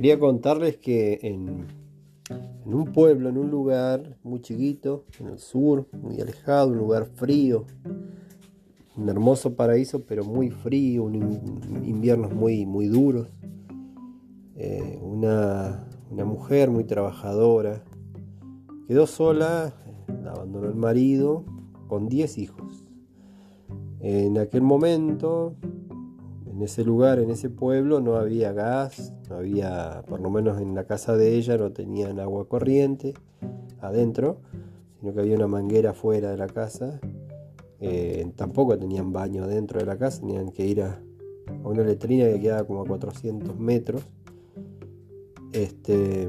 Quería contarles que en, un pueblo, en un lugar muy chiquito, en el sur, muy alejado, un lugar frío, un hermoso paraíso, pero muy frío, un inviernos muy, muy duros. Eh, una, una, mujer muy trabajadora quedó sola, abandonó el marido con 10 hijos. En aquel momento en ese lugar, en ese pueblo, no había gas, no había, por lo menos en la casa de ella, no tenían agua corriente adentro, sino que había una manguera fuera de la casa. Eh, tampoco tenían baño dentro de la casa, tenían que ir a, una letrina que quedaba como a 400 metros. Este,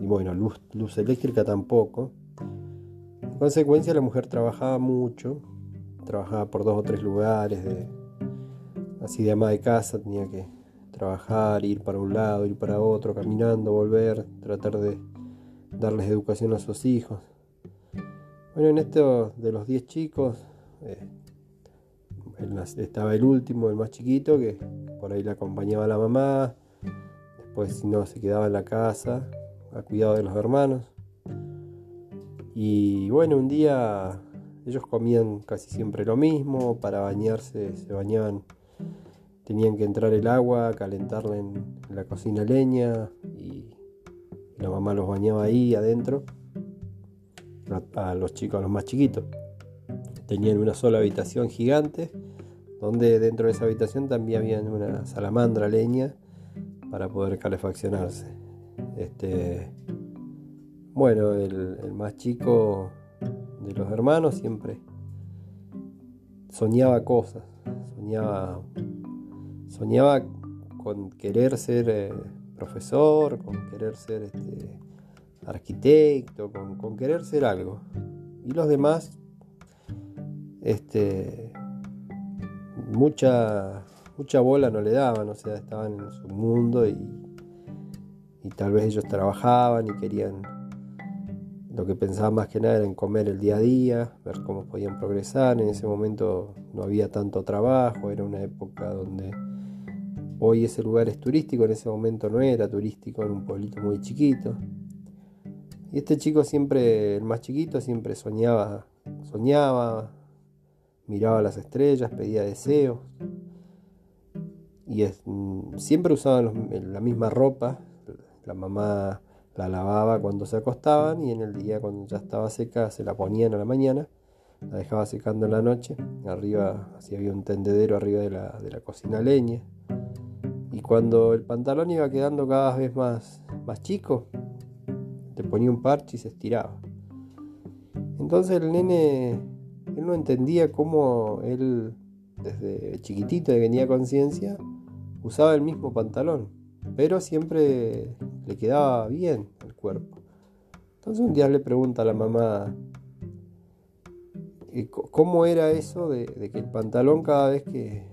y bueno, luz, luz eléctrica tampoco. En consecuencia, la mujer trabajaba mucho, trabajaba por dos o tres lugares de, así de ama de casa, tenía que trabajar, ir para un lado, ir para otro, caminando, volver, tratar de darles educación a sus hijos. Bueno, en esto de los 10 chicos, eh, estaba el último, el más chiquito, que por ahí le acompañaba la mamá, después si no se quedaba en la casa a cuidado de los hermanos. Y bueno, un día ellos comían casi siempre lo mismo, para bañarse se bañaban tenían que entrar el agua, calentarla en, la cocina leña y, la mamá los bañaba ahí adentro, a, los chicos, a los más chiquitos. Tenían una sola habitación gigante, donde dentro de esa habitación también había una salamandra leña para poder calefaccionarse. Este, bueno, el, el más chico de los hermanos siempre soñaba cosas, soñaba soñaba con querer ser eh, profesor, con querer ser este, arquitecto, con, querer ser algo. Y los demás, este, mucha, mucha bola no le daban, o sea, estaban en su mundo y, y tal vez ellos trabajaban y querían, lo que pensaban más que nada era en comer el día a día, ver cómo podían progresar. En ese momento no había tanto trabajo, era una época donde Hoy ese lugar es turístico, en ese momento no era turístico, era un pueblito muy chiquito. Y este chico siempre, el más chiquito, siempre soñaba, soñaba, miraba las estrellas, pedía deseos. Y mm, siempre usaban la misma ropa. La mamá la lavaba cuando se acostaban y en el día cuando ya estaba seca se la ponían a la mañana. La dejaba secando en la noche. Arriba, así había un tendedero arriba de la, de la cocina leña. Cuando el pantalón iba quedando cada vez más, más chico, te ponía un parche y se estiraba. Entonces el nene, él no entendía cómo él, desde chiquitito, que tenía conciencia, usaba el mismo pantalón, pero siempre le quedaba bien el cuerpo. Entonces un día le pregunta a la mamá, eh, ¿cómo era eso de, que el pantalón cada vez que,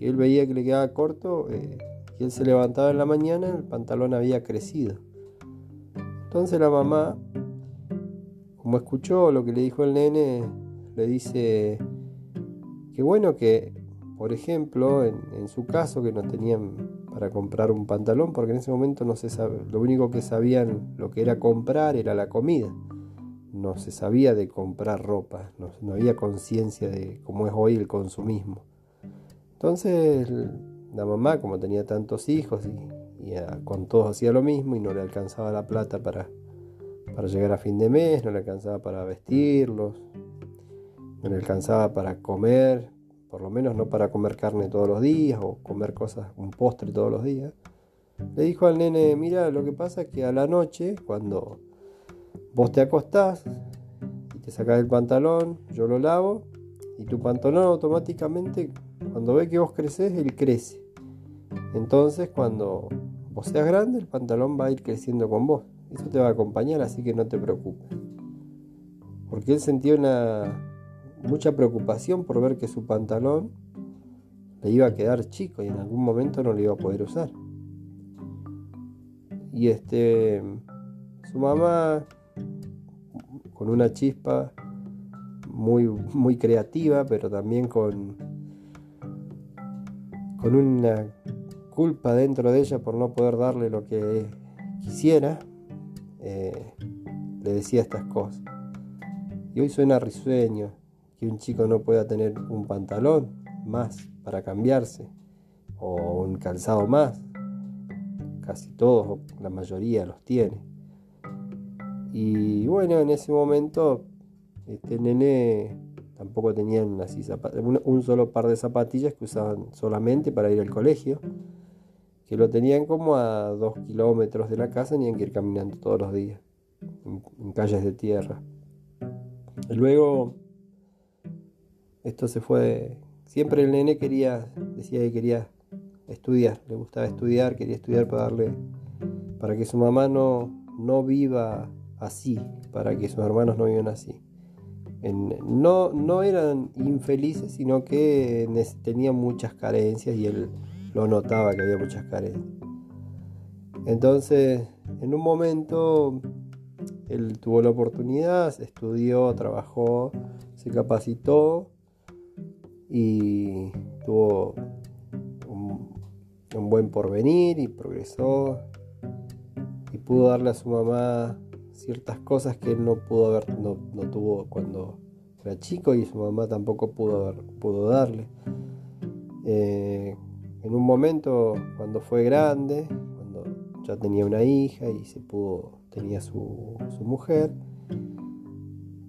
él veía que le quedaba corto, eh, y él se levantaba en la mañana, el pantalón había crecido. Entonces la mamá, como escuchó lo que le dijo el nene, le dice que bueno que, por ejemplo, en, su caso, que no tenían para comprar un pantalón, porque en ese momento no se sabe, lo único que sabían lo que era comprar era la comida. No se sabía de comprar ropa, no, no había conciencia de cómo es hoy el consumismo. Entonces la mamá, como tenía tantos hijos y, con todos hacía lo mismo y no le alcanzaba la plata para, para llegar a fin de mes, no le alcanzaba para vestirlos, no le alcanzaba para comer, por lo menos no para comer carne todos los días o comer cosas, un postre todos los días. Le dijo al nene, mira, lo que pasa es que a la noche, cuando vos te acostás y te sacás el pantalón, yo lo lavo y tu pantalón automáticamente cuando ve que vos creces, él crece. Entonces, cuando vos seas grande, el pantalón va a ir creciendo con vos. Eso te va a acompañar, así que no te preocupes. Porque él sentía una mucha preocupación por ver que su pantalón le iba a quedar chico y en algún momento no lo iba a poder usar. Y este su mamá con una chispa muy muy creativa, pero también con con una culpa dentro de ella por no poder darle lo que quisiera, eh, le decía estas cosas. Y hoy suena risueño que un chico no pueda tener un pantalón más para cambiarse o un calzado más. Casi todos, la mayoría los tiene. Y bueno, en ese momento este nene tampoco tenía un solo par de zapatillas que usaban solamente para ir al colegio, que lo tenían como a dos kilómetros de la casa, tenían que ir caminando todos los días, en, calles de tierra. Y luego, esto se fue, siempre el nene quería, decía que quería estudiar, le gustaba estudiar, quería estudiar para darle, para que su mamá no, no viva así, para que sus hermanos no vivan así. no, no eran infelices, sino que tenían muchas carencias y él lo notaba que había muchas carencias. Entonces, en un momento, él tuvo la oportunidad, estudió, trabajó, se capacitó y tuvo un, buen porvenir y progresó y pudo darle a su mamá ciertas cosas que él no pudo haber, no, tuvo cuando era chico y su mamá tampoco pudo, haber, pudo darle. Eh, en un momento, cuando fue grande, cuando ya tenía una hija y se pudo, tenía su, mujer,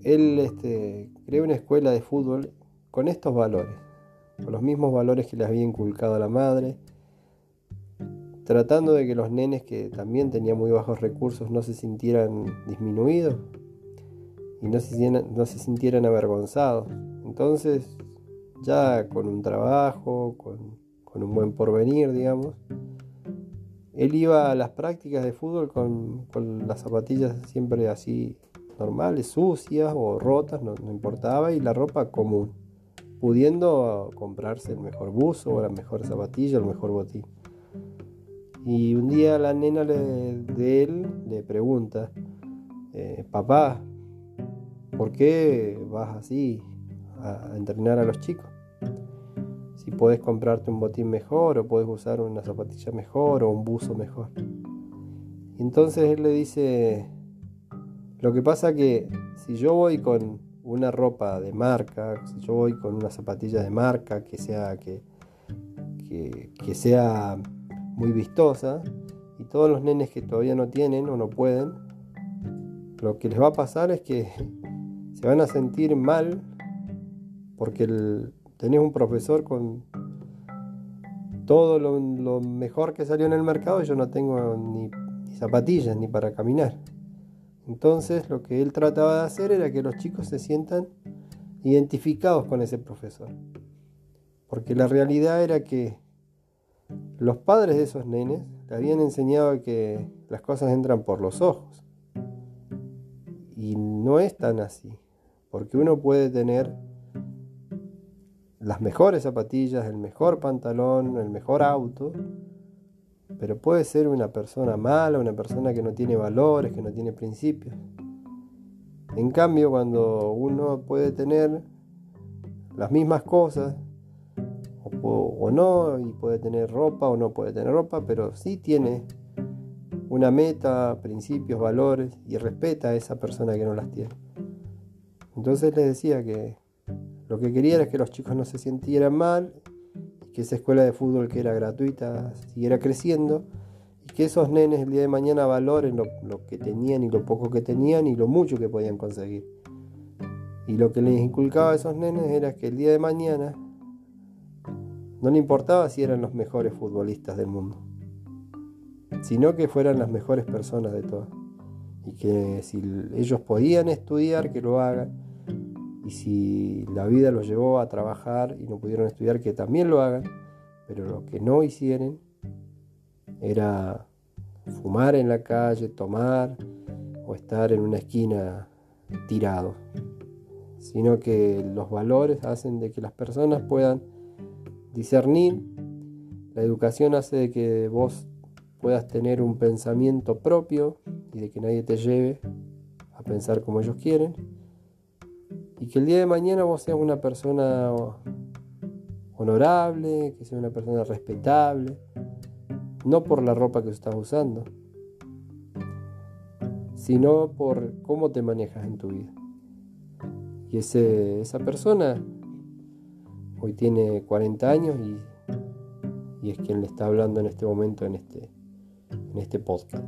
él este, creó una escuela de fútbol con estos valores, con los mismos valores que le había inculcado a la madre, tratando de que los nenes que también tenían muy bajos recursos no se sintieran disminuidos y no se, no se sintieran avergonzados. Entonces, ya con un trabajo, con, un buen porvenir, digamos, él iba a las prácticas de fútbol con, las zapatillas siempre así normales, sucias o rotas, no, no, importaba, y la ropa común, pudiendo comprarse el mejor buzo o la mejor zapatilla, el mejor botín. Y un día la nena de él le pregunta, eh, papá, ¿por qué vas así a, entrenar a los chicos? Puedes comprarte un botín mejor o puedes usar una zapatilla mejor o un buzo mejor. Entonces él le dice, lo que pasa que si yo voy con una ropa de marca, si yo voy con una zapatilla de marca que sea que, que sea muy vistosa y todos los nenes que todavía no tienen o no pueden, lo que les va a pasar es que se van a sentir mal porque tenés un profesor con todo lo, mejor que salió en el mercado yo no tengo ni, ni zapatillas ni para caminar. Entonces lo que él trataba de hacer era que los chicos se sientan identificados con ese profesor. Porque la realidad era que los padres de esos nenes le habían enseñado que las cosas entran por los ojos. Y no es tan así, porque uno puede tener las mejores zapatillas, el mejor pantalón, el mejor auto, pero puede ser una persona mala, una persona que no tiene valores, que no tiene principios. En cambio, cuando uno puede tener las mismas cosas, o, no, y puede tener ropa o no puede tener ropa, pero sí tiene una meta, principios, valores y respeta a esa persona que no las tiene. Entonces les decía que lo que quería era que los chicos no se sintieran mal, que esa escuela de fútbol que era gratuita siguiera creciendo y que esos nenes el día de mañana valoren lo, lo que tenían y lo poco que tenían y lo mucho que podían conseguir. Y lo que les inculcaba a esos nenes era que el día de mañana no le importaba si eran los mejores futbolistas del mundo, sino que fueran las mejores personas de todas. Y que si ellos podían estudiar, que lo hagan. Y si la vida los llevó a trabajar y no pudieron estudiar, que también lo hagan. Pero lo que no hicieran era fumar en la calle, tomar o estar en una esquina tirado. Sino que los valores hacen de que las personas puedan discernir. La educación hace de que vos puedas tener un pensamiento propio y de que nadie te lleve a pensar como ellos quieren. Y que el día de mañana vos seas una persona honorable, que sea una persona respetable, no por la ropa que estás usando, sino por cómo te manejas en tu vida. Y ese, esa persona hoy tiene 40 años y, y, es quien le está hablando en este momento, en este, en este podcast.